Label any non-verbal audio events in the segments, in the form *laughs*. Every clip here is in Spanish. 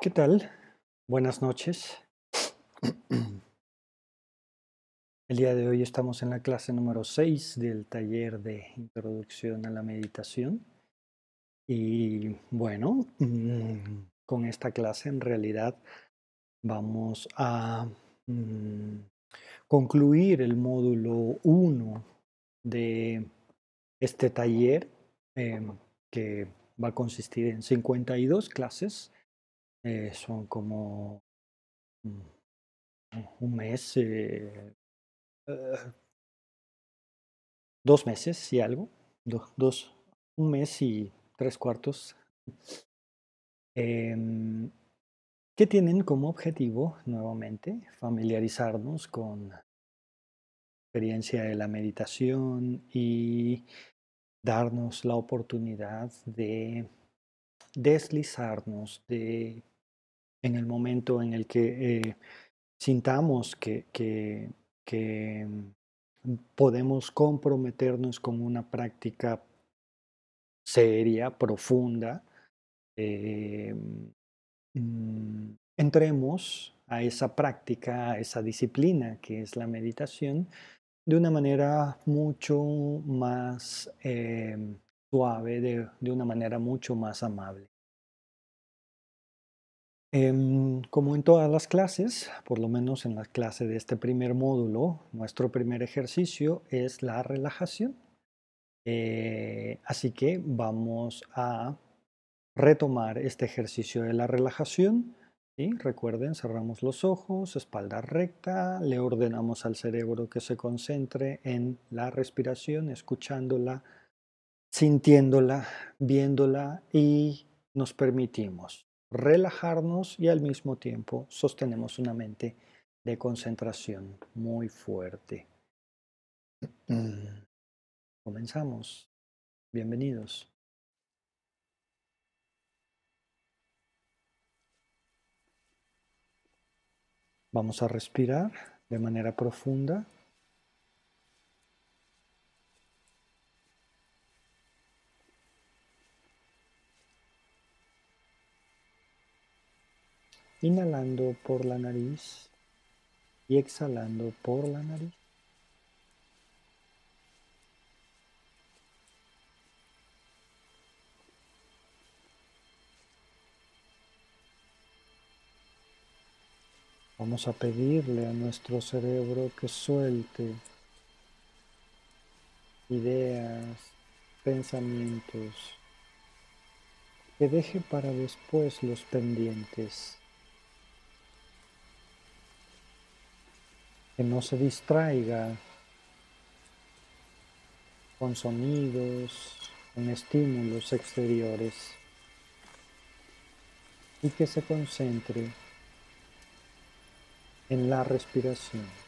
¿Qué tal? Buenas noches. El día de hoy estamos en la clase número 6 del taller de Introducción a la Meditación. Y bueno, mm, con esta clase en realidad vamos a mm, concluir el módulo 1 de este taller em, que va a consistir en 52 clases. Eh, son como mm, un mes, eh, eh, dos meses y algo, dos, un mes y tres cuartos, em, que tienen como objetivo, nuevamente, familiarizarnos con la experiencia de la meditación y darnos la oportunidad de deslizarnos de en el momento en el que eh, sintamos que, que, mm, podemos comprometernos con una práctica seria, profunda, eh, mm, entremos a esa práctica, a esa disciplina que es la meditación, de una manera mucho más eh, suave, de una manera mucho más amable. Em, como en todas las clases, por lo menos en la clase de este primer módulo, nuestro primer ejercicio es la relajación. Eh, así que vamos a retomar este ejercicio de la relajación. y Recuerden, cerramos los ojos, espalda recta, le ordenamos al cerebro que se concentre en la respiración, escuchándola, sintiéndola, viéndola y nos permitimos relajarnos y al mismo tiempo sostenemos una mente de concentración muy fuerte. *clears throat* Comenzamos. Bienvenidos. Vamos a respirar de manera profunda. Inhalando por la nariz y exhalando por la nariz. Vamos a pedirle a nuestro cerebro que suelte ideas, pensamientos, que deje para después los pendientes. Que no se distraiga con sonidos, con estímulos exteriores y que se concentre en la respiración.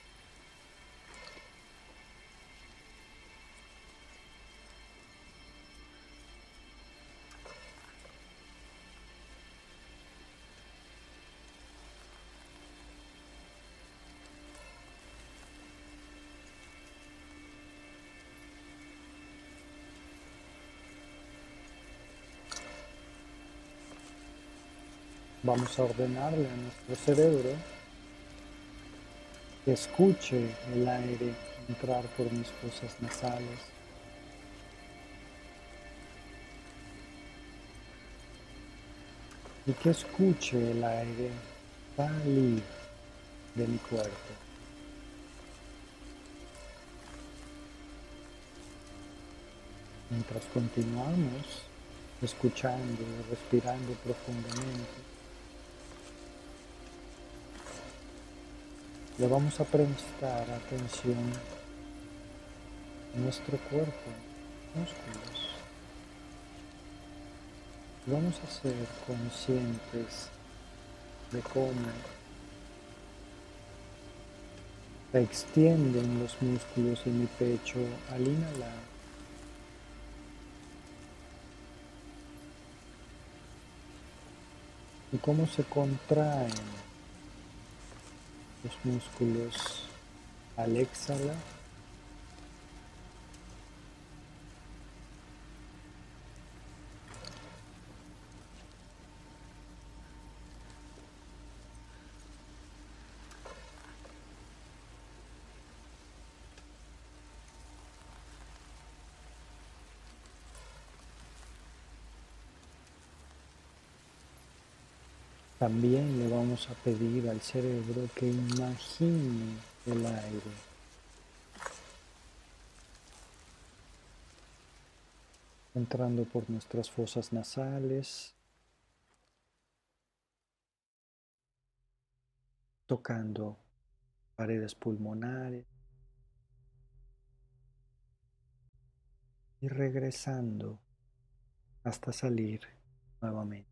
Vamos a ordenarle a nuestro cerebro que escuche el aire entrar por mis fosas nasales. Y que escuche el aire salir de mi cuerpo. Mientras continuamos escuchando y respirando profundamente, le vamos a prestar atención a nuestro cuerpo, músculos. Vamos a ser conscientes de cómo se extienden los músculos en mi pecho al inhalar. Y cómo se contraen los músculos al exhalar. También le vamos a pedir al cerebro que imagine el aire. Entrando por nuestras fosas nasales, tocando paredes pulmonares y regresando hasta salir nuevamente.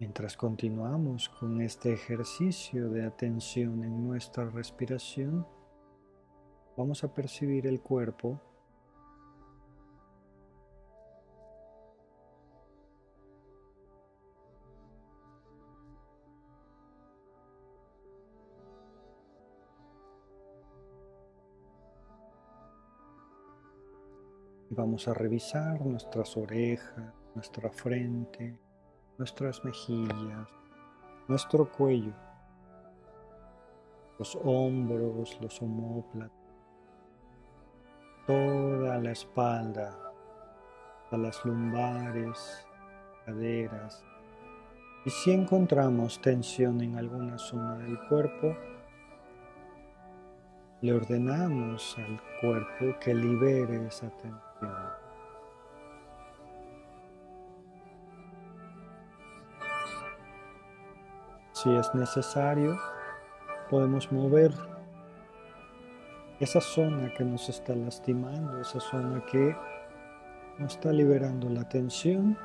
Mientras continuamos con este ejercicio de atención en nuestra respiración, vamos a percibir el cuerpo vamos a revisar nuestras orejas, nuestra frente, nuestras mejillas, nuestro cuello, los hombros, los homóplatos, toda la espalda, a las lumbares, caderas. Y si encontramos tensión en alguna zona del cuerpo, le ordenamos al cuerpo que libere esa tensión. Si es necesario, podemos mover esa zona que nos está lastimando, esa zona que nos está liberando la tensión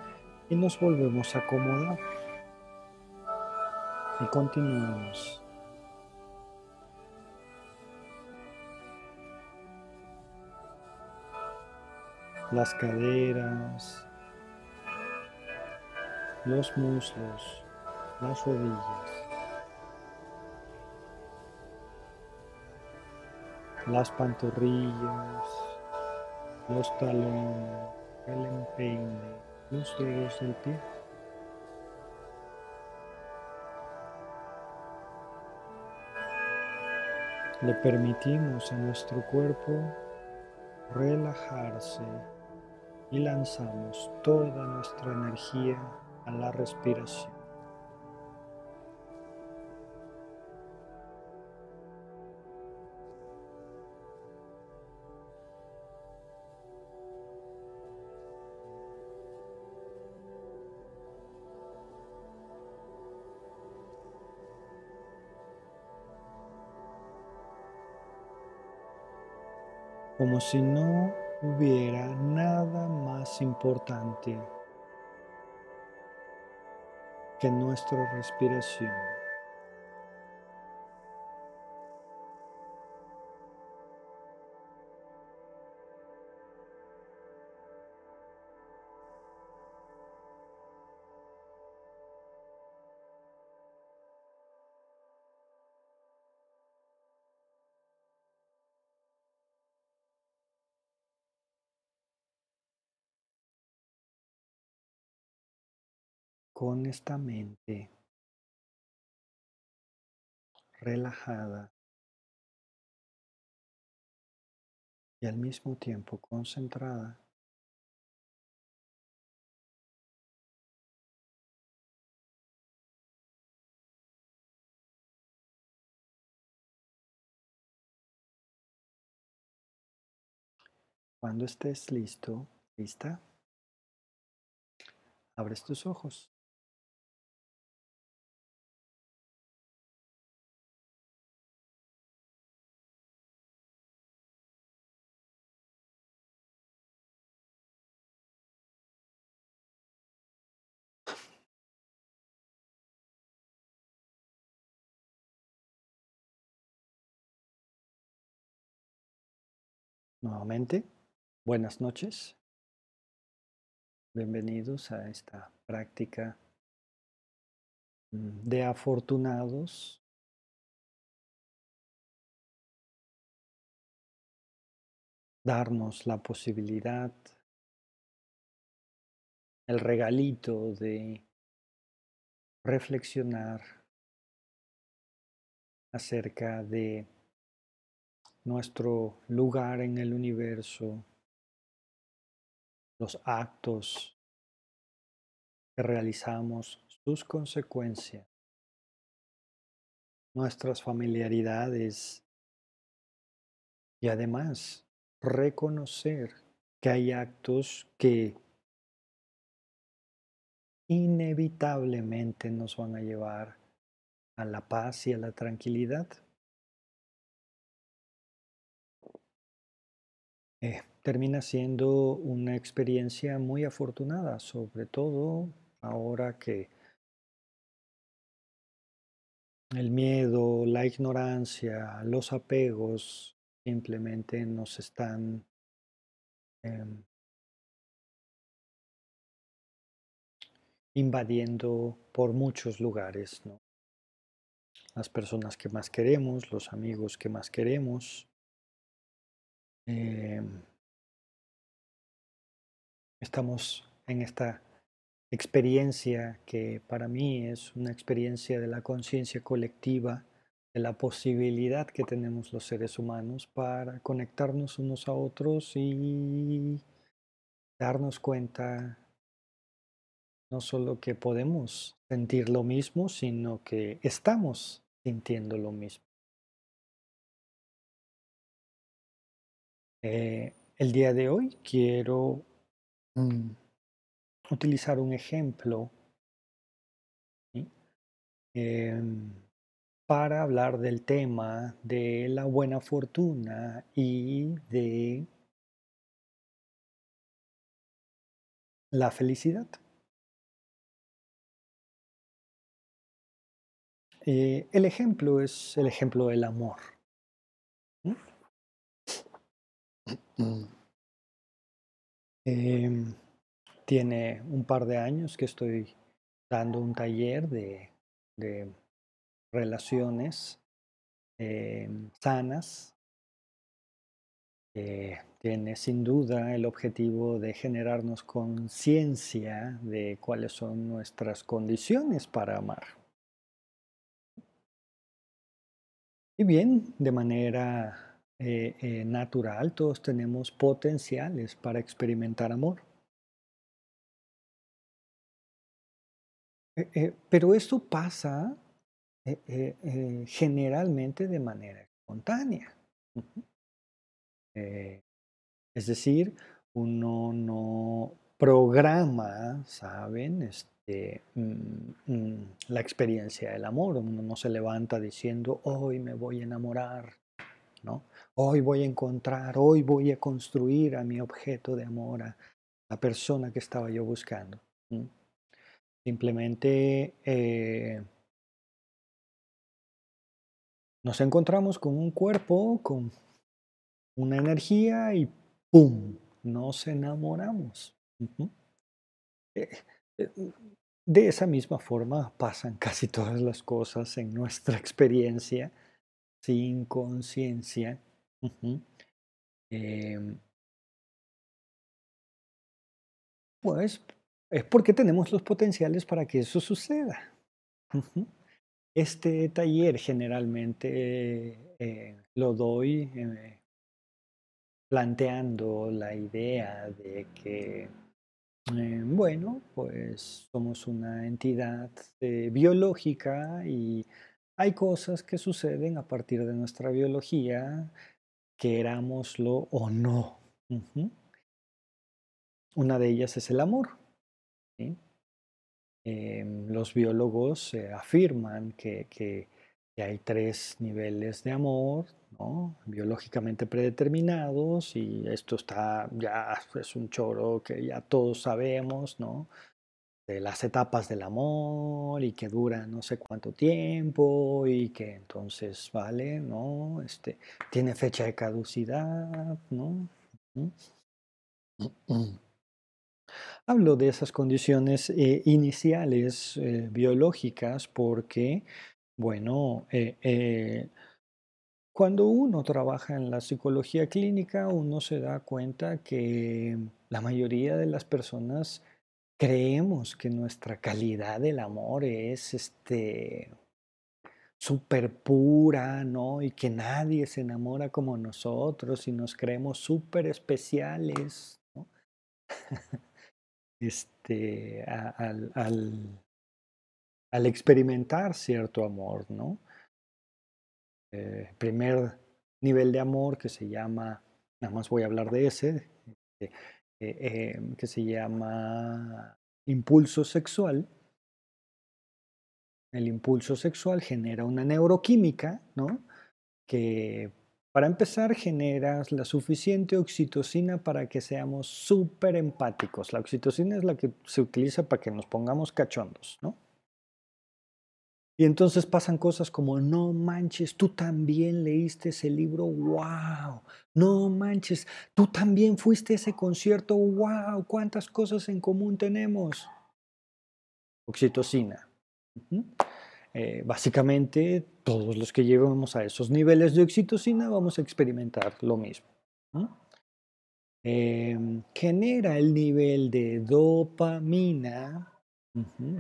y nos volvemos a acomodar. Y continuamos. las caderas, los muslos, las rodillas, las pantorrillas, los talones, el empeine, los dedos del pie. Le permitimos a nuestro cuerpo relajarse y lanzamos toda nuestra energía a la respiración. Como si no hubiera nada más importante que nuestra respiración. Con esta mente relajada y al mismo tiempo concentrada, Cuando estés listo, lista, abres tus ojos. Nuevamente, buenas noches. Bienvenidos a esta práctica mm, de afortunados. Darnos la posibilidad, el regalito de reflexionar acerca de nuestro lugar en el universo, los actos que realizamos, sus consecuencias, nuestras familiaridades y además reconocer que hay actos que inevitablemente nos van a llevar a la paz y a la tranquilidad. Eh, termina siendo una experiencia muy afortunada, sobre todo ahora que el miedo, la ignorancia, los apegos simplemente nos están em, invadiendo por muchos lugares, ¿no? Las personas que más queremos, los amigos que más queremos. Em, estamos en esta experiencia que para mí es una experiencia de la conciencia colectiva, de la posibilidad que tenemos los seres humanos para conectarnos unos a otros y darnos cuenta no solo que podemos sentir lo mismo, sino que estamos sintiendo lo mismo. Eh, el día de hoy quiero mm, utilizar un ejemplo em, para hablar del tema de la buena fortuna y de la felicidad. Eh, el ejemplo es el ejemplo del amor. Em, tiene un par de años que estoy dando un taller de, relaciones em, sanas. tiene sin duda el objetivo de generarnos conciencia de cuáles son nuestras condiciones para amar. Y bien, de manera eh, eh, natural, todos tenemos potenciales para experimentar amor. Eh, pero esto pasa generalmente de manera espontánea. es decir, uno no programa, ¿saben? Este, Mm, mm, la experiencia del amor. Uno no se levanta diciendo, hoy me voy a enamorar, ¿no? Hoy voy a encontrar, hoy voy a construir a mi objeto de amor, a la persona que estaba yo buscando. Simplemente eh, nos encontramos con un cuerpo, con una energía y ¡pum! Nos enamoramos. Eh, de esa misma forma pasan casi todas las cosas en nuestra *laughs* experiencia sin conciencia. Em, pues es porque tenemos los potenciales para que eso suceda. Este taller generalmente eh, lo doy eh, planteando la idea de que eh, bueno, pues somos una entidad eh, biológica y hay cosas que suceden a partir de nuestra biología, querámoslo o no. Una de ellas es el amor. Em, los biólogos afirman que, que hay tres niveles de amor, biológicamente predeterminados y esto está ya es un choro que ya todos sabemos, ¿no? De las etapas del amor y que dura no sé cuánto tiempo y que entonces vale, ¿no? Este tiene fecha de caducidad, ¿no? Hablo de esas condiciones eh, iniciales eh, biológicas porque, bueno, eh, cuando uno trabaja en la psicología clínica, uno se da cuenta que la mayoría de las personas creemos que nuestra calidad del amor es este, súper pura, ¿no? Y que nadie se enamora como nosotros y nos creemos súper especiales, ¿no? *laughs* este, al, al, experimentar cierto amor, ¿no? Eh, primer nivel de amor que se llama, nada más voy a hablar de ese, eh, eh, que se llama impulso sexual. El impulso sexual genera una neuroquímica, ¿no? Que para empezar generas la suficiente oxitocina para que seamos súper empáticos. La oxitocina es la que se utiliza para que nos pongamos cachondos, ¿no? Y entonces pasan cosas como, no manches, tú también leíste ese libro, wow, no manches, tú también fuiste a ese concierto, wow, cuántas cosas en común tenemos. Oxitocina. Eh, básicamente, todos los que llevamos a esos niveles de oxitocina vamos a experimentar lo mismo. Em, genera el nivel de dopamina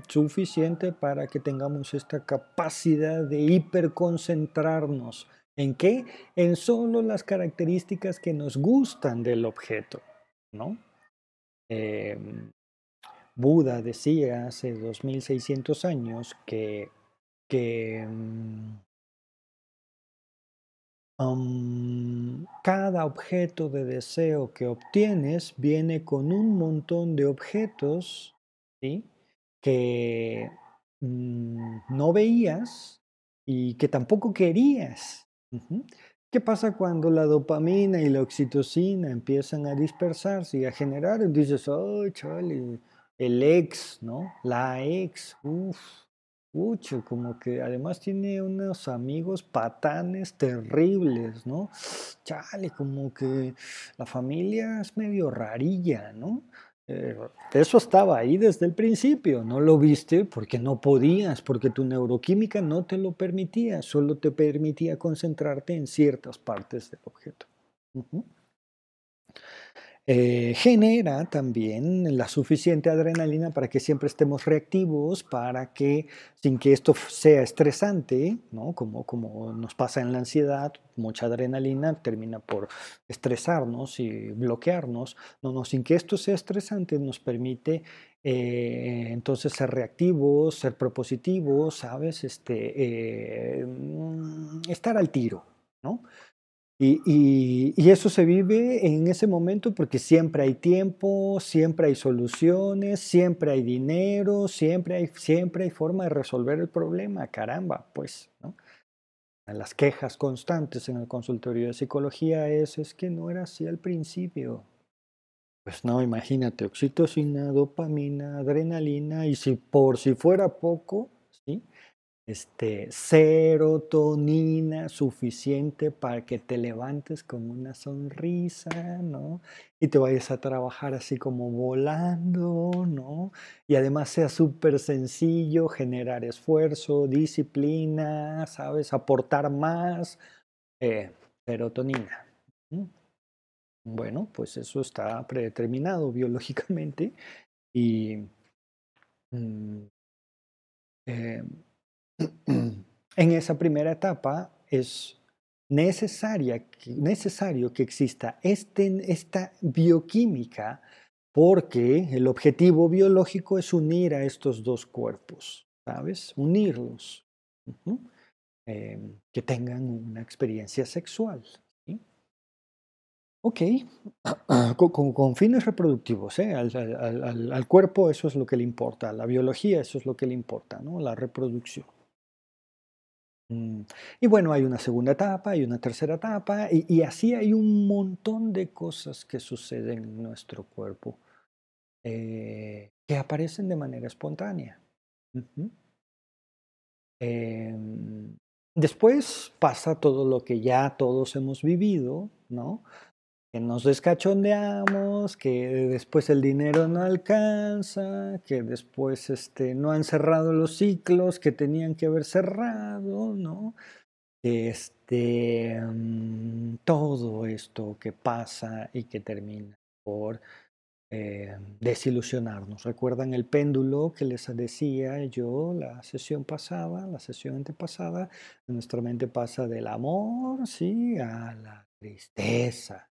Suficiente para que tengamos esta capacidad de hiperconcentrarnos. ¿En qué? En solo las características que nos gustan del objeto, ¿no? Em, Buda decía hace 2600 años que, que mm, cada objeto de deseo que obtienes viene con un montón de objetos, ¿sí? Que mm, no veías y que tampoco querías. ¿Qué pasa cuando la dopamina y la oxitocina empiezan a dispersarse y a generar? Dices, oh, chale, el ex, ¿no? La ex, uff, mucho, como que además tiene unos amigos patanes terribles, ¿no? Chale, como que la familia es medio rarilla, ¿no? Eh, eso estaba ahí desde el principio, no lo viste porque no podías, porque tu neuroquímica no te lo permitía, solo te permitía concentrarte en ciertas partes del objeto. Eh, genera también la suficiente adrenalina para que siempre estemos reactivos, para que sin que esto sea estresante, ¿no? como, como nos pasa en la ansiedad, mucha adrenalina termina por estresarnos y bloquearnos, no, no, sin que esto sea estresante nos permite eh, entonces ser reactivos, ser propositivos, ¿sabes? Este, eh, mm, estar al tiro, ¿no? Y, eso se vive en ese momento porque siempre hay tiempo, siempre hay soluciones, siempre hay dinero, siempre hay, siempre hay forma de resolver el problema. Caramba, pues, ¿no? Las quejas constantes en el consultorio de psicología es, es que no era así al principio. Pues no, imagínate, oxitocina, dopamina, adrenalina, y si por si fuera poco, ¿sí? Este, serotonina suficiente para que te levantes con una sonrisa, ¿no? Y te vayas a trabajar así como volando, ¿no? Y además sea súper sencillo generar esfuerzo, disciplina, ¿sabes? Aportar más eh, serotonina. Bueno, pues eso está predeterminado biológicamente y mm, eh, en esa primera etapa es necesario que exista este, esta bioquímica porque el objetivo biológico es unir a estos dos cuerpos, ¿sabes? Unirlos, em, que tengan una experiencia sexual. Ok, *clears throat* con, fines reproductivos, ¿eh? al, al, cuerpo eso es lo que le importa, a la biología eso es lo que le importa, ¿no? la reproducción. Mm, y bueno, hay una segunda etapa, hay una tercera etapa, y, así hay un montón de cosas que suceden en nuestro cuerpo eh, que aparecen de manera espontánea. Em, después pasa todo lo que ya todos hemos vivido, ¿no? Que nos descachondeamos, que después el dinero no alcanza, que después este, no han cerrado los ciclos que tenían que haber cerrado, ¿no? Este, mm, todo esto que pasa y que termina por eh, desilusionarnos. ¿Recuerdan el péndulo que les decía yo la sesión pasada, la sesión antepasada? Nuestra mente pasa del amor, sí, a la tristeza,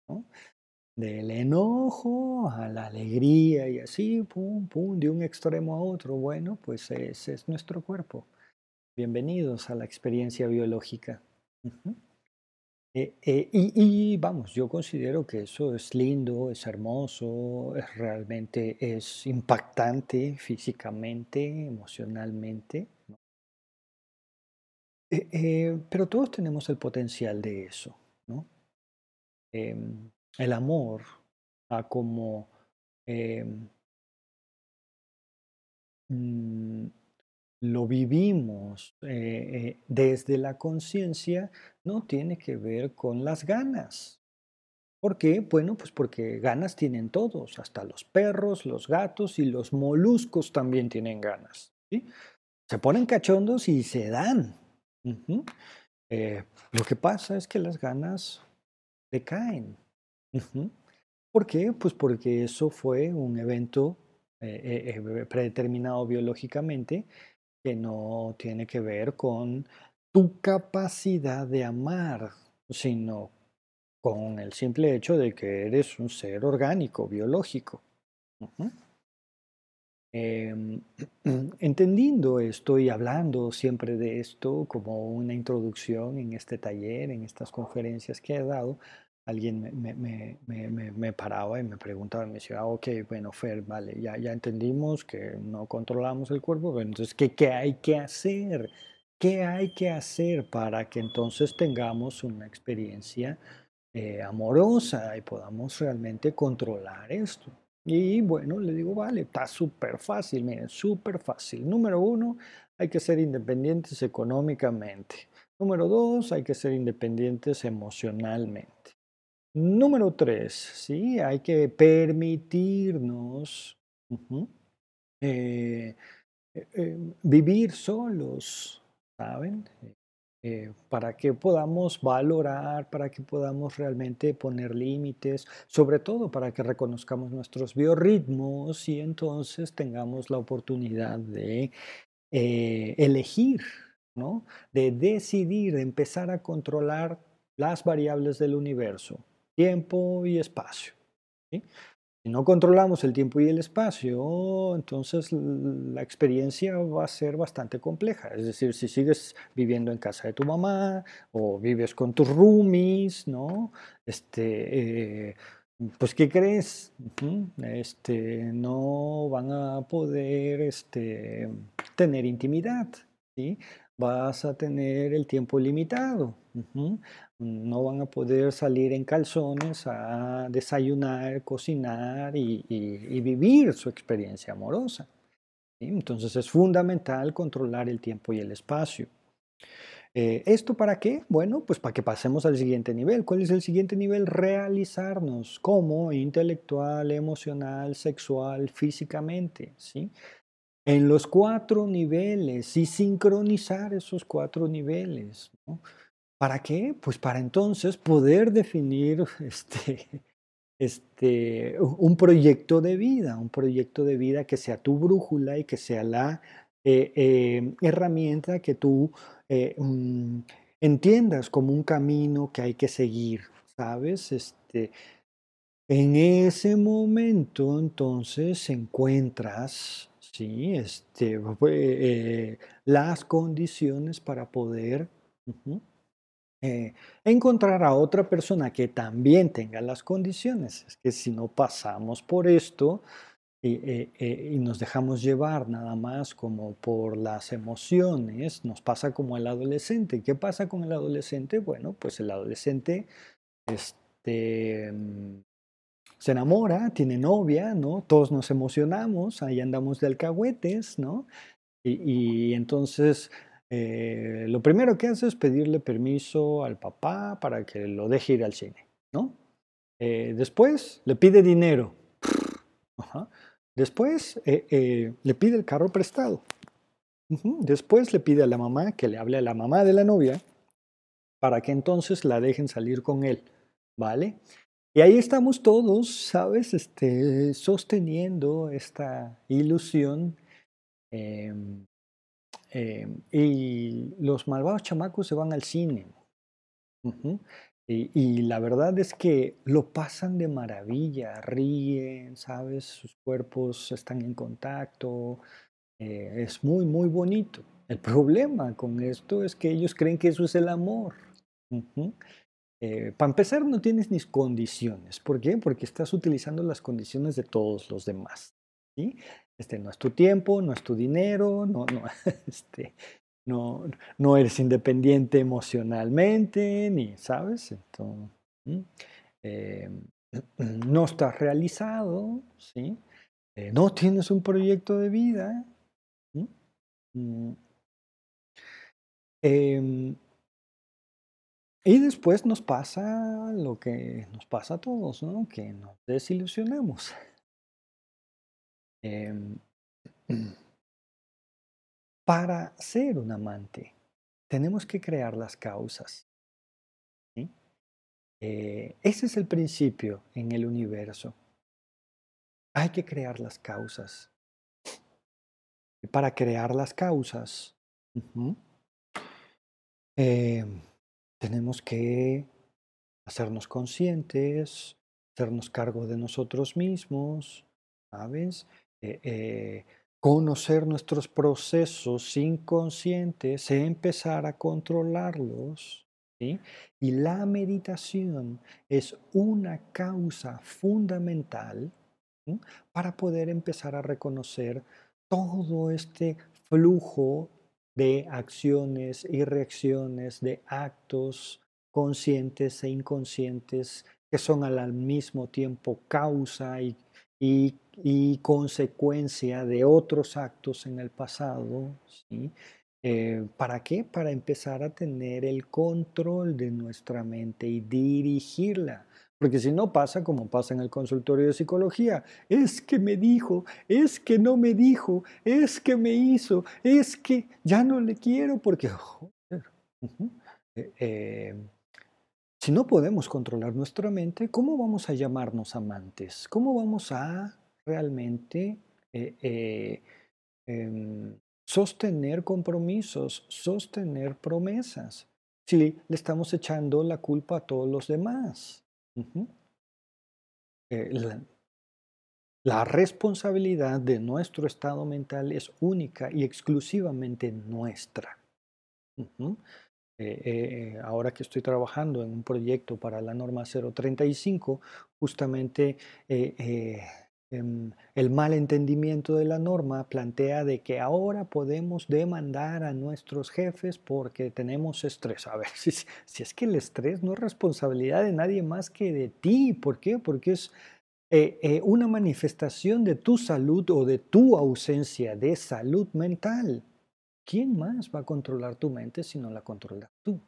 del enojo a la alegría y así, pum, pum, de un extremo a otro. Bueno, pues ese es nuestro cuerpo. Bienvenidos a la experiencia biológica. Eh, eh, y, vamos, yo considero que eso es lindo, es hermoso, es realmente es impactante físicamente, emocionalmente. Eh, pero todos tenemos el potencial de eso, Em, el amor a como em, mm, lo vivimos eh, eh, desde la conciencia, no tiene que ver con las ganas. ¿Por qué? Bueno, pues porque ganas tienen todos, hasta los perros, los gatos y los moluscos también tienen ganas. Se ponen cachondos y se dan. Eh, lo que pasa es que las ganas decaen. ¿Por qué? Pues porque eso fue un evento predeterminado biológicamente que no tiene que ver con tu capacidad de amar, sino con el simple hecho de que eres un ser orgánico, biológico. Em, *clears throat* entendiendo esto y hablando siempre de esto como una introducción en este taller, en estas conferencias que he dado, alguien me, paraba y me preguntaba, me decía, ah, ok, bueno, Fer, vale, ya, entendimos que no controlamos el cuerpo, pero entonces, ¿qué, ¿qué hay que hacer? ¿Qué hay que hacer para que entonces tengamos una experiencia eh, amorosa y podamos realmente controlar esto? Y bueno, le digo, vale, está súper fácil, miren, súper fácil. Número uno, hay que ser independientes económicamente. Número dos, hay que ser independientes emocionalmente. Número tres, ¿sí? Hay que permitirnos eh, eh, eh, vivir solos, ¿saben? Para que podamos valorar, para que podamos realmente poner límites, sobre todo para que reconozcamos nuestros biorritmos y entonces tengamos la oportunidad de elegir, ¿no? De decidir, de empezar a controlar las variables del universo tiempo y espacio. No controlamos el tiempo y el espacio, entonces la experiencia va a ser bastante compleja. Es decir, si sigues viviendo en casa de tu mamá o vives con tus roomies, ¿no? Este, eh, pues, ¿qué crees? Este, no van a poder este, tener intimidad, ¿sí? Vas a tener el tiempo limitado no van a poder salir en calzones a desayunar, cocinar y, vivir su experiencia amorosa. Entonces es fundamental controlar el tiempo y el espacio. Eh, ¿Esto para qué? Bueno, pues para que pasemos al siguiente nivel. ¿Cuál es el siguiente nivel? Realizarnos como intelectual, emocional, sexual, físicamente. ¿sí? En los cuatro niveles y sincronizar esos cuatro niveles. ¿no? ¿Para qué? Pues para entonces poder definir *laughs* este, este, un proyecto de vida, un proyecto de vida que sea tu brújula y que sea la eh, eh, herramienta que tú eh, mm, entiendas como un camino que hay que seguir, ¿sabes? Este, en ese momento entonces encuentras ¿sí? este, las condiciones para poder eh, encontrar a otra persona que también tenga las condiciones. Es que si no pasamos por esto eh, eh, y nos dejamos llevar nada más como por las emociones, nos pasa como el adolescente. ¿Qué pasa con el adolescente? Bueno, pues el adolescente este, mm, se enamora, tiene novia, ¿no? Todos nos emocionamos, ahí andamos de alcahuetes, ¿no? y entonces eh, lo primero que hace es pedirle permiso al papá para que lo deje ir al cine, ¿no? Eh, después le pide dinero. *laughs* Después eh, le pide el carro prestado. Después le pide a la mamá que le hable a la mamá de la novia para que entonces la dejen salir con él, ¿vale? Y ahí estamos todos, ¿sabes? Este, sosteniendo esta ilusión. Em, em, y los malvados chamacos se van al cine. y, la verdad es que lo pasan de maravilla, ríen, ¿sabes? Sus cuerpos están en contacto. Eh, es muy, muy bonito. El problema con esto es que ellos creen que eso es el amor. Eh, para empezar, no tienes ni condiciones. ¿Por qué? Porque estás utilizando las condiciones de todos los demás. Este no es tu tiempo, no es tu dinero, no, no, *laughs* este, no, no eres independiente emocionalmente, ni, ¿sabes? Entonces, eh, *clears throat* no estás realizado, ¿sí? Eh, no tienes un proyecto de vida. Y después nos pasa lo que nos pasa a todos, ¿no? Que nos desilusionamos. Em, *clears throat* para ser un amante, tenemos que crear las causas. Eh, ese es el principio en el universo. Hay que crear las causas. Y para crear las causas, tenemos que hacernos conscientes, hacernos cargo de nosotros mismos, ¿sabes? Eh, eh, conocer nuestros procesos inconscientes, empezar a controlarlos. Y la meditación es una causa fundamental para poder empezar a reconocer todo este flujo de acciones y reacciones, de actos conscientes e inconscientes que son al mismo tiempo causa y, y, consecuencia de otros actos en el pasado. ¿sí? Eh, ¿Para qué? Para empezar a tener el control de nuestra mente y dirigirla. Porque si no pasa como pasa en el consultorio de psicología, es que me dijo, es que no me dijo, es que me hizo, es que ya no le quiero porque... Eh, eh, si no podemos controlar nuestra mente, ¿cómo vamos a llamarnos amantes? ¿Cómo vamos a realmente eh, em, sostener compromisos, sostener promesas? Si le estamos echando la culpa a todos los demás. Eh, la, responsabilidad de nuestro estado mental es única y exclusivamente nuestra. Eh, eh, ahora que estoy trabajando en un proyecto para la norma 035, justamente el mal entendimiento de la norma plantea de que ahora podemos demandar a nuestros jefes porque tenemos estrés. A ver, *laughs* si, si es que el estrés no es responsabilidad de nadie más que de ti. ¿Por qué? Porque es eh, eh, una manifestación de tu salud o de tu ausencia de salud mental. ¿Quién más va a controlar tu mente si no la controlas tú?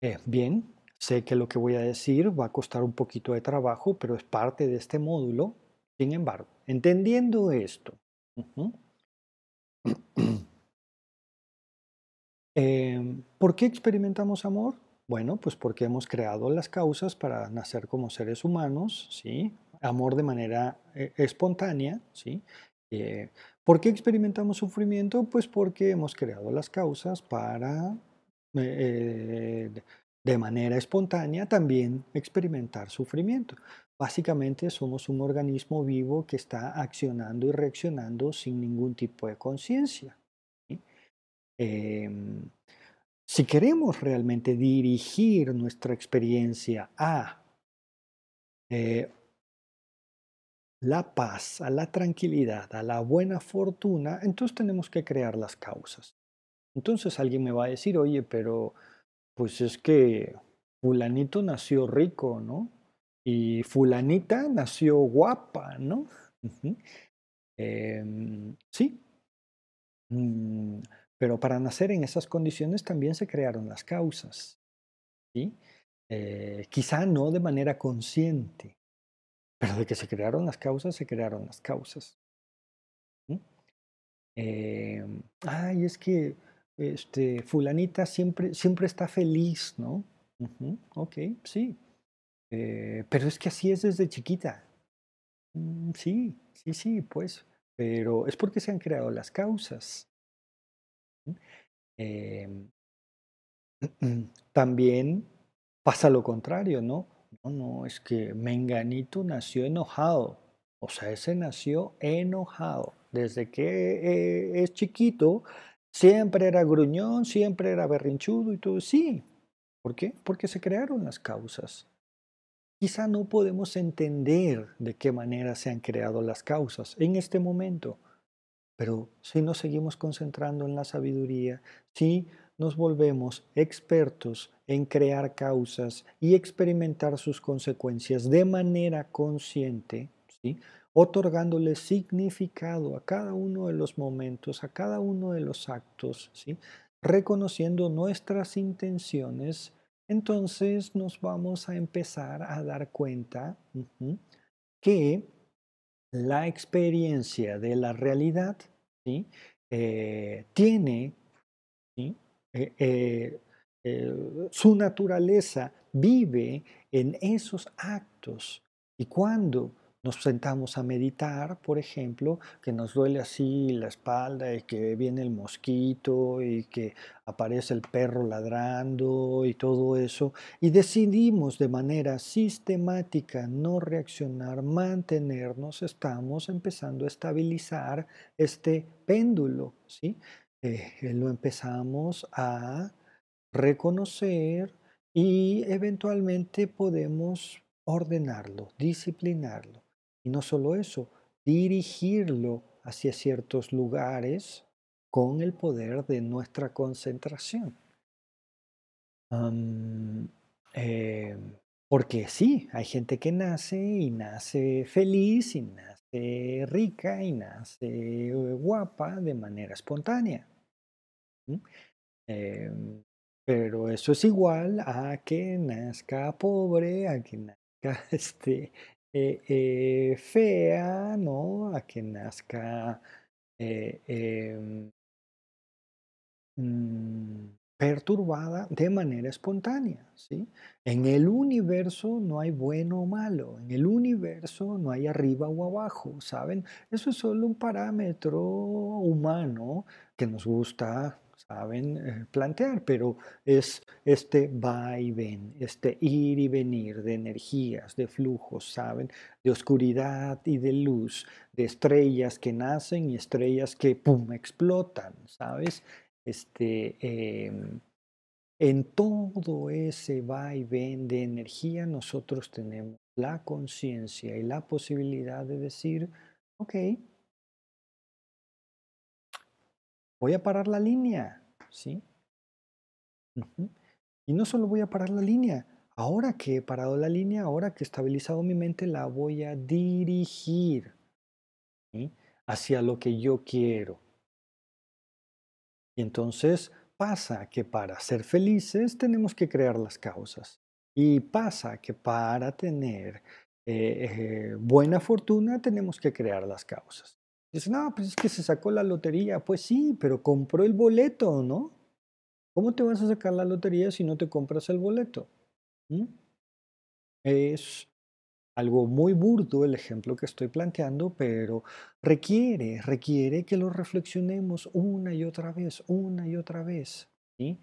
Eh, bien, Sé que lo que voy a decir va a costar un poquito de trabajo, pero es parte de este módulo. Sin embargo, entendiendo esto, *clears throat* em, ¿por qué experimentamos amor? Bueno, pues porque hemos creado las causas para nacer como seres humanos, ¿sí? Amor de manera eh, espontánea, ¿sí? Eh, ¿Por qué experimentamos sufrimiento? Pues porque hemos creado las causas para eh, de manera espontánea también experimentar sufrimiento. Básicamente somos un organismo vivo que está accionando y reaccionando sin ningún tipo de conciencia. Em, si queremos realmente dirigir nuestra experiencia a eh, la paz, a la tranquilidad, a la buena fortuna, entonces tenemos que crear las causas. Entonces alguien me va a decir, oye, pero pues es que fulanito nació rico, ¿no? Y fulanita nació guapa, ¿no? Em, sí. Mm, pero para nacer en esas condiciones también se crearon las causas. ¿sí? Eh, quizá no de manera consciente, pero de que se crearon las causas, se crearon las causas. Eh, ay, es que este, fulanita siempre, siempre está feliz, ¿no? Ok, sí. Eh, pero es que así es desde chiquita. Mm, sí, sí, sí, pues. Pero es porque se han creado las causas. ¿m? Em, *clears throat* también pasa lo contrario, ¿no? No, no, es que Menganito nació enojado. O sea, ese nació enojado. Desde que eh, es chiquito, siempre era gruñón, siempre era berrinchudo y todo. Sí, ¿por qué? Porque se crearon las causas. Quizá no podemos entender de qué manera se han creado las causas en este momento, pero si nos seguimos concentrando en la sabiduría, si nos volvemos expertos en crear causas y experimentar sus consecuencias de manera consciente, ¿sí? Otorgándole significado a cada uno de los momentos, a cada uno de los actos, ¿sí? reconociendo nuestras intenciones, entonces nos vamos a empezar a dar cuenta que la experiencia de la realidad ¿sí? Eh, tiene eh, eh, su naturaleza, vive en esos actos. Y cuando nos sentamos a meditar, por ejemplo, que nos duele así la espalda y que viene el mosquito y que aparece el perro ladrando y todo eso, y decidimos de manera sistemática no reaccionar, mantenernos, estamos empezando a estabilizar este péndulo, ¿sí? Eh, lo empezamos a reconocer y eventualmente podemos ordenarlo, disciplinarlo. Y no solo eso, dirigirlo hacia ciertos lugares con el poder de nuestra concentración. Eh, porque sí, hay gente que nace y nace feliz y nace rica y nace eh, guapa de manera espontánea. Em, pero eso es igual a que nazca pobre, a que nazca *laughs* este, eh, eh, fea, ¿no? A que nazca eh, em, mm, perturbada de manera espontánea, ¿sí? En el universo no hay bueno o malo, en el universo no hay arriba o abajo, ¿saben? Eso es solo un parámetro humano que nos gusta, ¿saben? Eh, plantear, pero es este va y ven, este ir y venir de energías, de flujos, ¿saben? De oscuridad y de luz, de estrellas que nacen y estrellas que, ¡pum!, explotan, ¿sabes? Este, em, en todo ese va y ven de energía, nosotros tenemos la conciencia y la posibilidad de decir, ok, voy a parar la línea, ¿sí? Y no solo voy a parar la línea, ahora que he parado la línea, ahora que he estabilizado mi mente, la voy a dirigir, hacia lo que yo quiero. Y entonces pasa que para ser felices tenemos que crear las causas. Y pasa que para tener eh, eh, buena fortuna tenemos que crear las causas. Dicen, no, pues es que se sacó la lotería. Pues sí, pero compró el boleto, ¿no? ¿Cómo te vas a sacar la lotería si no te compras el boleto? ¿Mm? Es algo muy burdo el ejemplo que estoy planteando, pero requiere, requiere que lo reflexionemos una y otra vez, una y otra vez. ¿sí?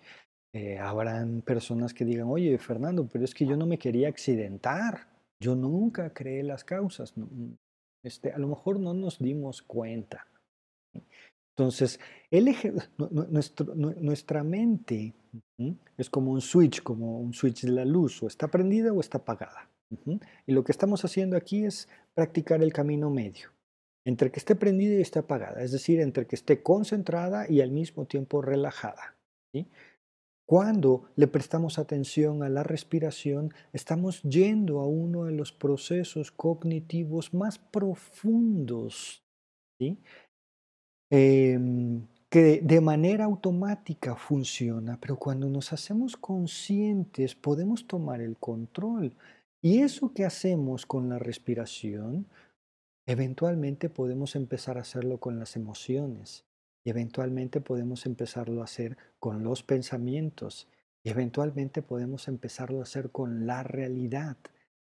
Eh, habrán personas que digan, oye, Fernando, pero es que yo no me quería accidentar, yo nunca creé las causas, no, este, a lo mejor no nos dimos cuenta. Entonces, el eje- nu- nu- nuestro- nu- nuestra mente es como un switch, como un switch de la luz, o está prendida o está apagada. Y lo que estamos haciendo aquí es practicar el camino medio, entre que esté prendida y esté apagada, es decir, entre que esté concentrada y al mismo tiempo relajada. ¿sí? Cuando le prestamos atención a la respiración, estamos yendo a uno de los procesos cognitivos más profundos. Em, que de manera automática funciona, pero cuando nos hacemos conscientes podemos tomar el control. Y eso que hacemos con la respiración, eventualmente podemos empezar a hacerlo con las emociones eventualmente podemos empezarlo a hacer con los pensamientos Y eventualmente podemos empezarlo a hacer con la realidad.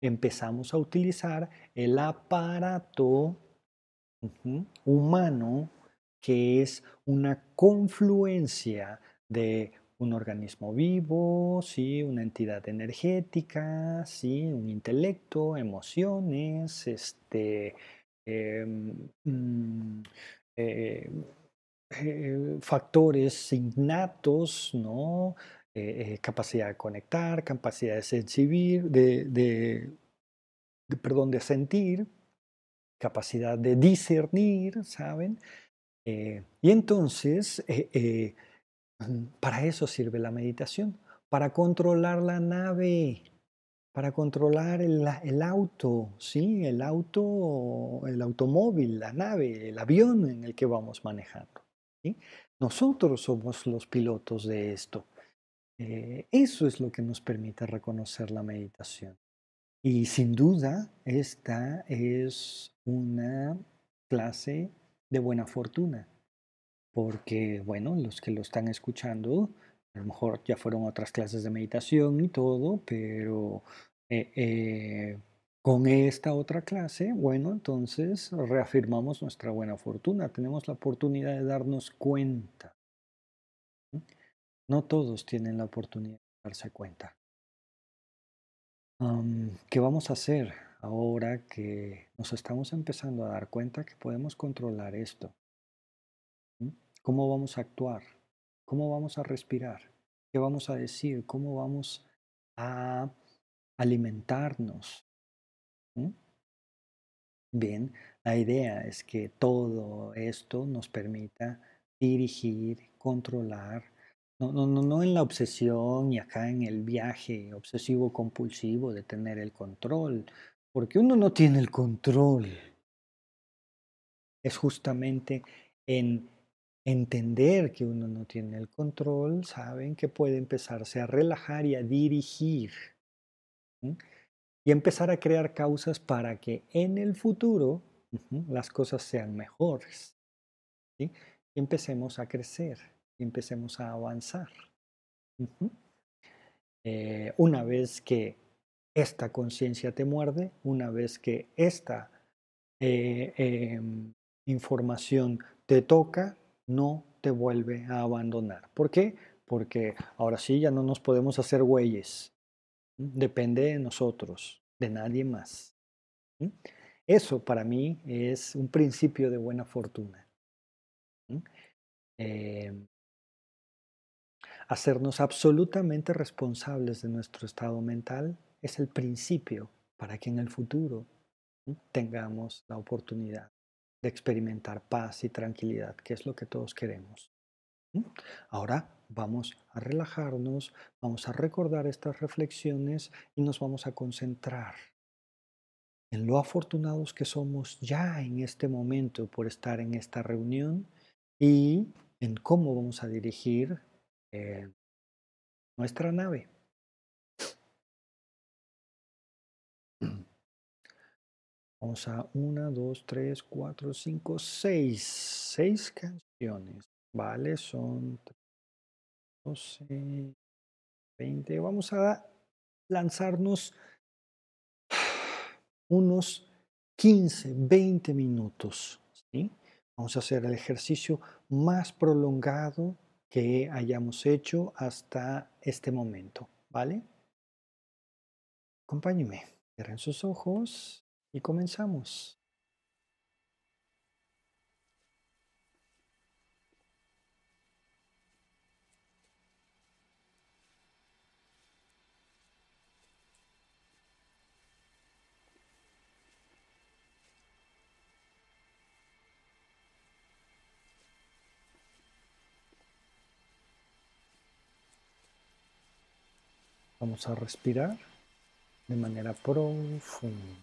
Empezamos a utilizar el aparato humano que es una confluencia de un organismo vivo, ¿sí? una entidad energética, ¿sí? un intelecto, emociones, este, em, mm, eh, eh, factores innatos, ¿no? Eh, capacidad de conectar, capacidad de sentir, de, perdón, de sentir, capacidad de discernir, ¿saben? y entonces, para eso sirve la meditación, para controlar la nave, para controlar el, auto, ¿sí? El auto, el automóvil, la nave, el avión en el que vamos manejando. Nosotros somos los pilotos de esto. Eh, eso es lo que nos permite reconocer la meditación. Y sin duda, esta es una clase de buena fortuna porque, bueno, los que lo están escuchando, a lo mejor ya fueron otras clases de meditación y todo, pero eh, eh, con esta otra clase, bueno, entonces reafirmamos nuestra buena fortuna, tenemos la oportunidad de darnos cuenta. No todos tienen la oportunidad de darse cuenta. ¿Qué vamos a hacer ahora que nos estamos empezando a dar cuenta que podemos controlar esto? ¿Cómo vamos a actuar? ¿Cómo vamos a respirar? ¿Qué vamos a decir? ¿Cómo vamos a alimentarnos? ¿Mm? Bien, la idea es que todo esto nos permita dirigir, controlar, no, no, no, en la obsesión y acá en el viaje obsesivo compulsivo de tener el control, porque uno no tiene el control. Es justamente en entender que uno no tiene el control, saben que puede empezarse a relajar y a dirigir. Y empezar a crear causas para que en el futuro las cosas sean mejores. Y empecemos a crecer, empecemos a avanzar. Eh, una vez que esta conciencia te muerde, una vez que esta eh, em, información te toca, no te vuelve a abandonar. ¿Por qué? Porque ahora sí ya no nos podemos hacer güeyes. Depende de nosotros, de nadie más. Eso para mí es un principio de buena fortuna. Em, hacernos absolutamente responsables de nuestro estado mental es el principio para que en el futuro tengamos la oportunidad de experimentar paz y tranquilidad, que es lo que todos queremos. Ahora vamos a relajarnos, vamos a recordar estas reflexiones y nos vamos a concentrar en lo afortunados que somos ya en este momento por estar en esta reunión y en cómo vamos a dirigir eh, nuestra nave. Vamos a una, dos, tres, cuatro, cinco, seis. Seis canciones. Vale, son 12, 20. Vamos a lanzarnos unos 15, 20 minutos. ¿sí? Vamos a hacer el ejercicio más prolongado que hayamos hecho hasta este momento. ¿Vale? Acompáñenme. Cierren sus ojos. Y comenzamos. Vamos a respirar de manera profunda.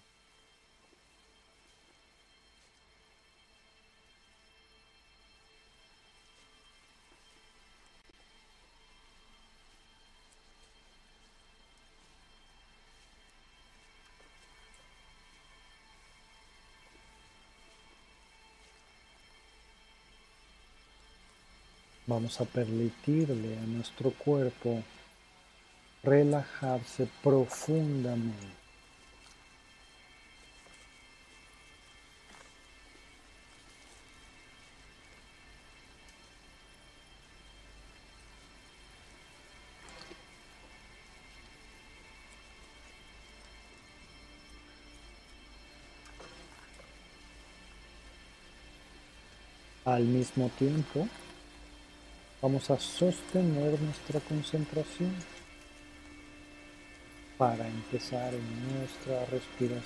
Vamos a permitirle a nuestro cuerpo relajarse profundamente. Al mismo tiempo, vamos a sostener nuestra concentración para empezar en nuestra respiración.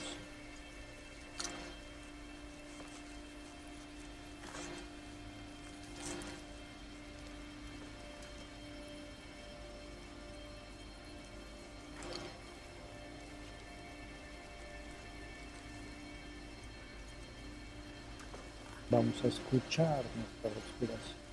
Vamos a escuchar nuestra respiración.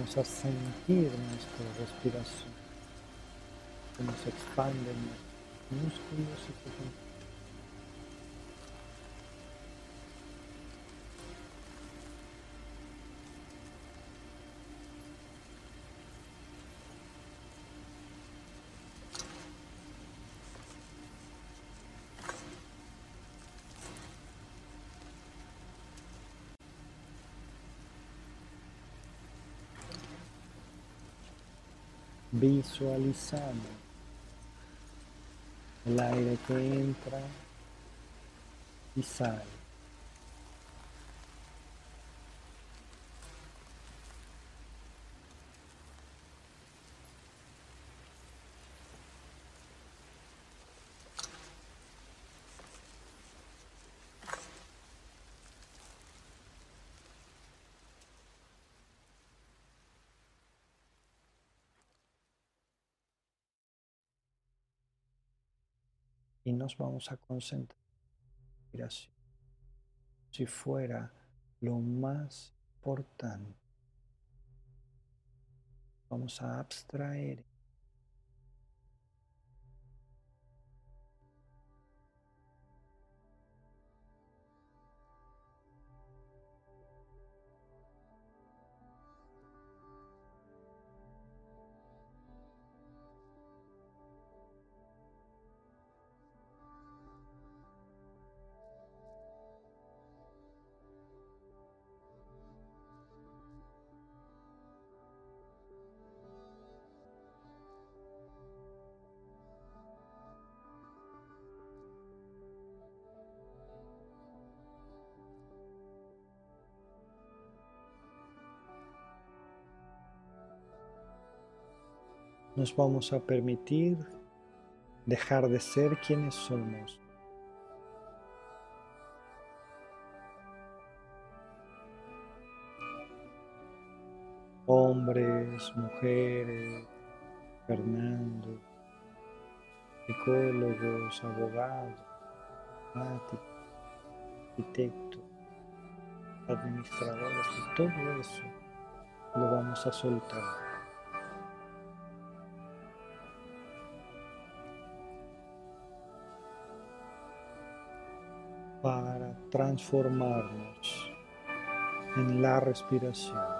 Vamos a sentir nuestra respiración, cómo se expanden los músculos y visualizando el aire que entra y sale. Y nos vamos a concentrar si fuera lo más importante. Vamos a abstraer nos vamos a permitir dejar de ser quienes somos. Hombres, mujeres, Fernando, psicólogos, abogados, arquitectos, administradores, y todo eso lo vamos a soltar. Para transformarnos en la respiración.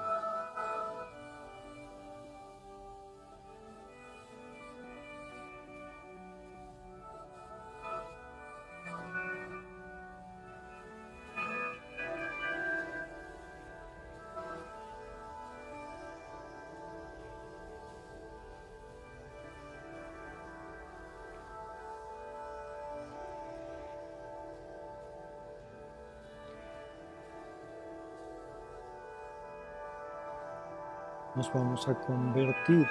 Nos vamos a convertir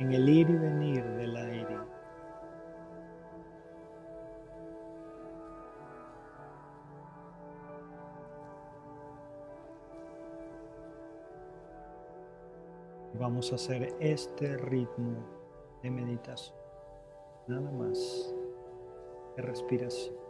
en el ir y venir del aire. Vamos a hacer este ritmo de meditación, nada más de respiración.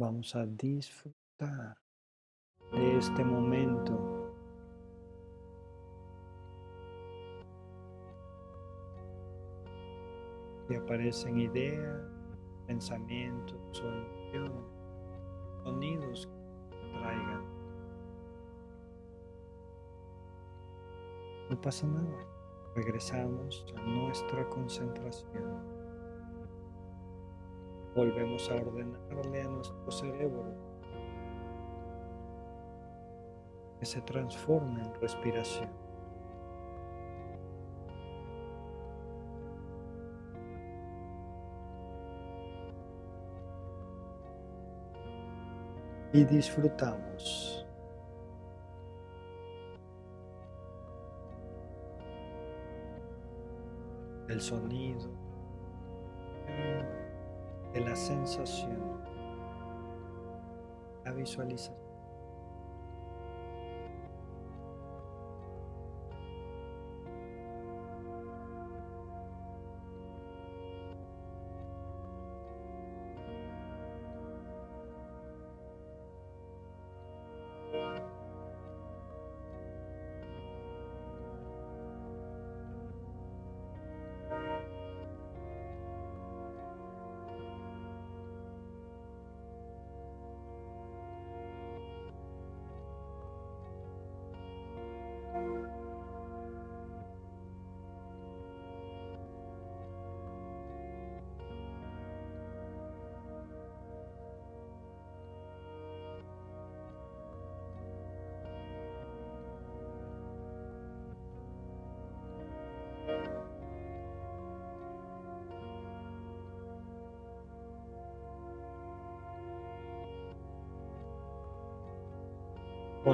Vamos a disfrutar de este momento. Y aparecen ideas, pensamientos sonidos que traigan. No pasa nada. Regresamos a nuestra concentración volvemos a ordenarle a nuestro cerebro que se transforme en respiración. Y disfrutamos. El sonido de la sensación, la visualización.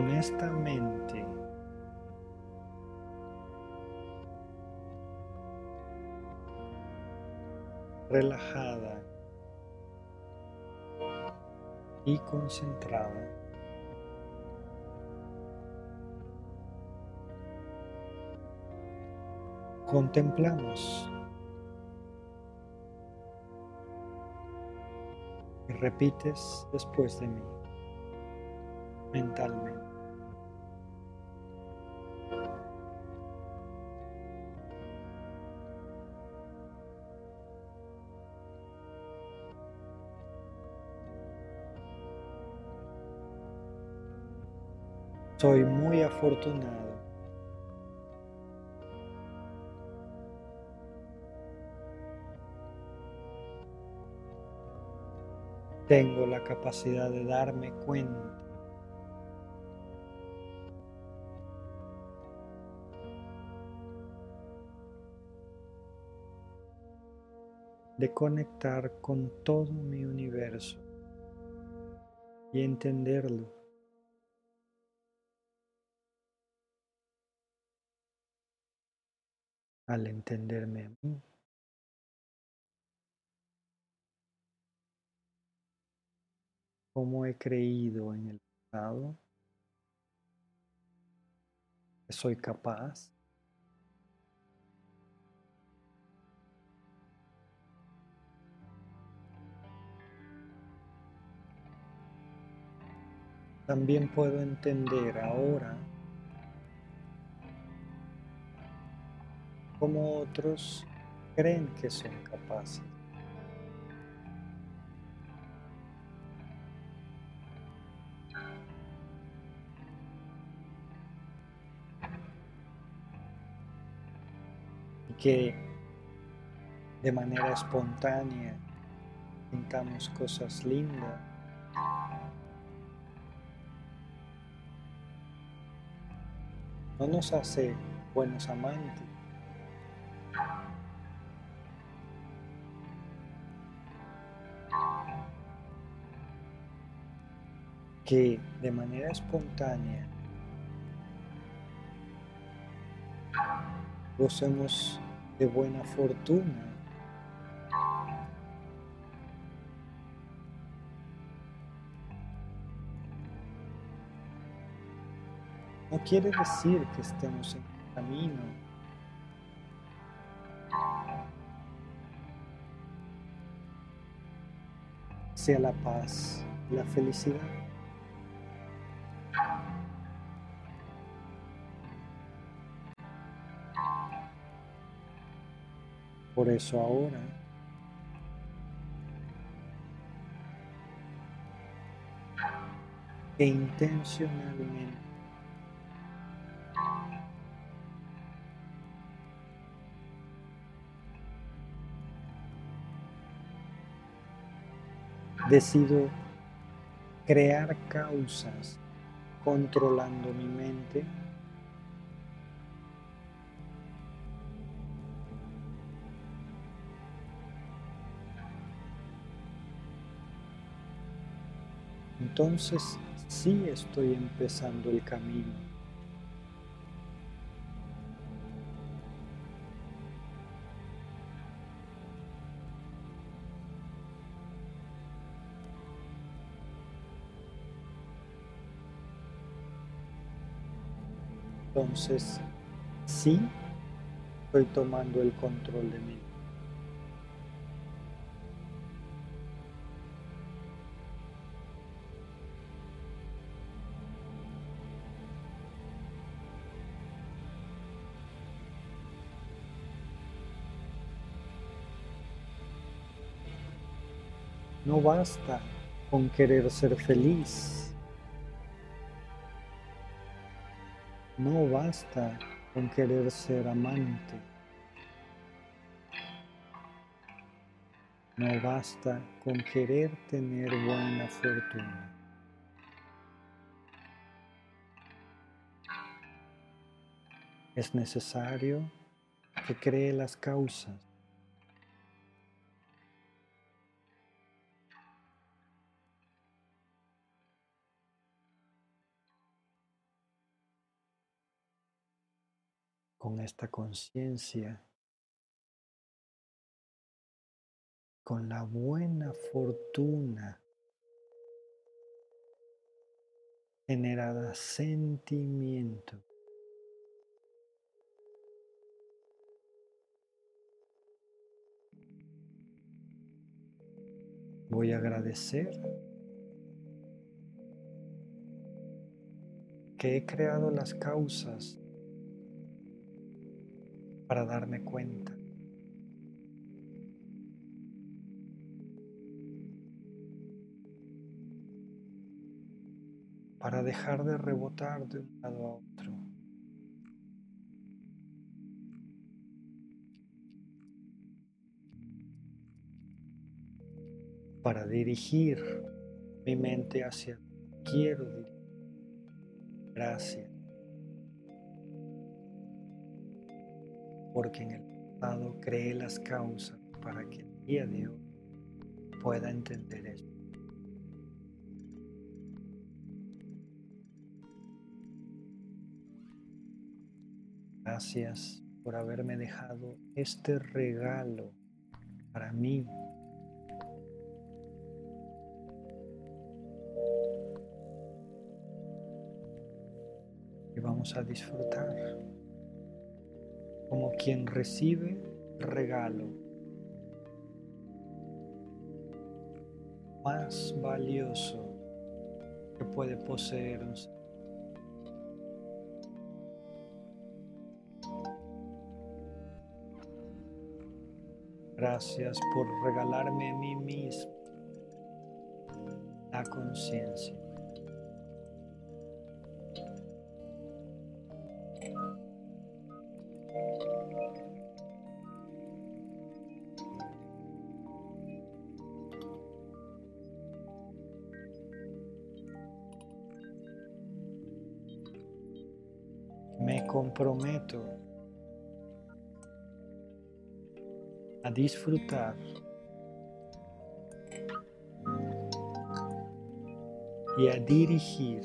Honestamente relajada y concentrada. Contemplamos y repites después de mí mentalmente. Soy muy afortunado. Tengo la capacidad de darme cuenta de conectar con todo mi universo y entenderlo. Al entenderme a mí, como he creído en el pasado, soy capaz También puedo entender ahora cómo otros creen que son capaces. Y que de manera espontánea pintamos cosas lindas no nos hace buenos amantes. Que de manera espontánea gocemos de buena fortuna no quiere decir que estemos en camino. Sea la paz la felicidad. Por eso ahora. E intencionalmente. Decido crear causas controlando mi mente entonces sí estoy empezando el camino. Entonces, sí, estoy tomando el control de mí. No basta con querer ser feliz. No basta con querer ser amante. No basta con querer tener buena fortuna. Es necesario que cree las causas con esta conciencia, con la buena fortuna generada sentimiento. Voy a agradecer que he creado las causas para darme cuenta. Para dejar de rebotar de un lado a otro. Para dirigir mi mente hacia quiero dirigir. Gracias. Porque en el pasado creé las causas para que el día de hoy pueda entender esto. Gracias por haberme dejado este regalo para mí. Y vamos a disfrutar como quien recibe regalo más valioso que puede poseer un ser. Gracias por regalarme a mí mismo la conciencia. Comprometo a disfrutar y a dirigir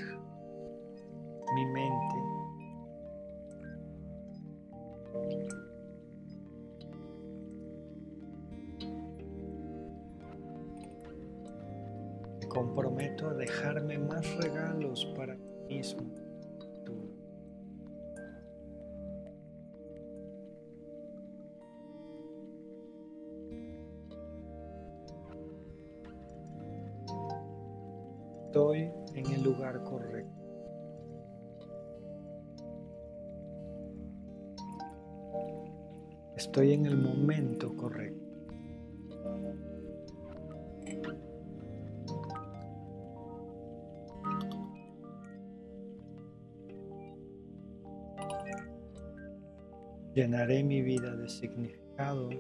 Estoy en el momento correcto. Llenaré mi vida de significado y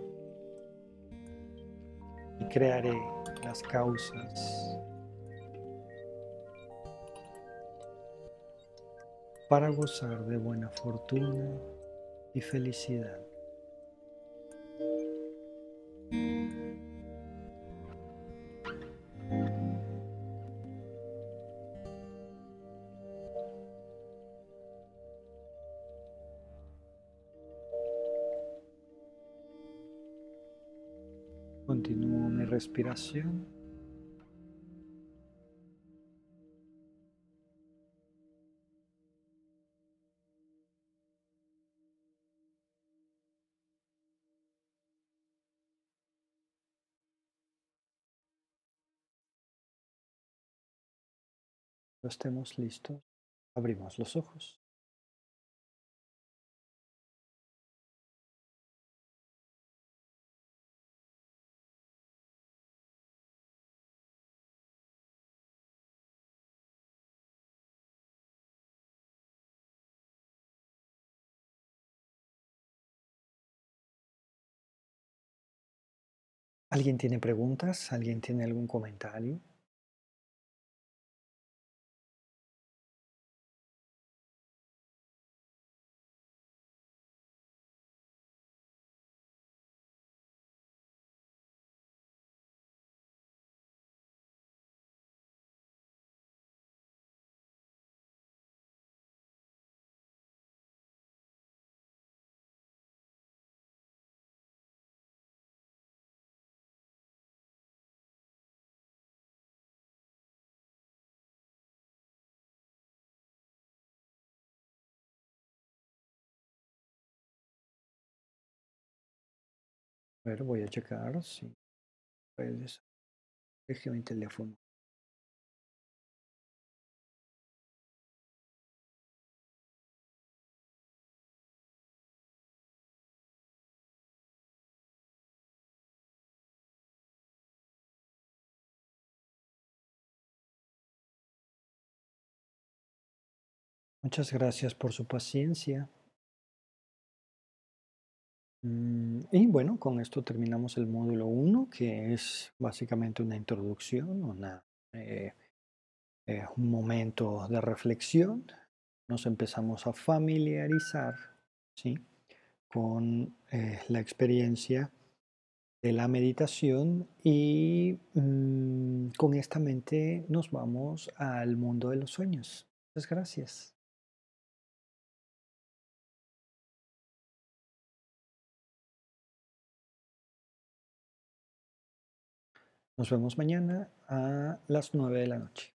crearé las causas para gozar de buena fortuna y felicidad. Respiración. Estemos listos, abrimos los ojos. ¿Alguien tiene preguntas? ¿Alguien tiene algún comentario? A ver, voy a checar si puedes. Mi teléfono. Muchas gracias por su paciencia. Mm, y bueno, con esto terminamos el módulo 1, que es básicamente una introducción, eh, eh, un momento de reflexión. Nos empezamos a familiarizar ¿sí? con eh, la experiencia de la meditación y mm, con esta mente nos vamos al mundo de los sueños. Muchas gracias. Nos vemos mañana a las 9 de la noche.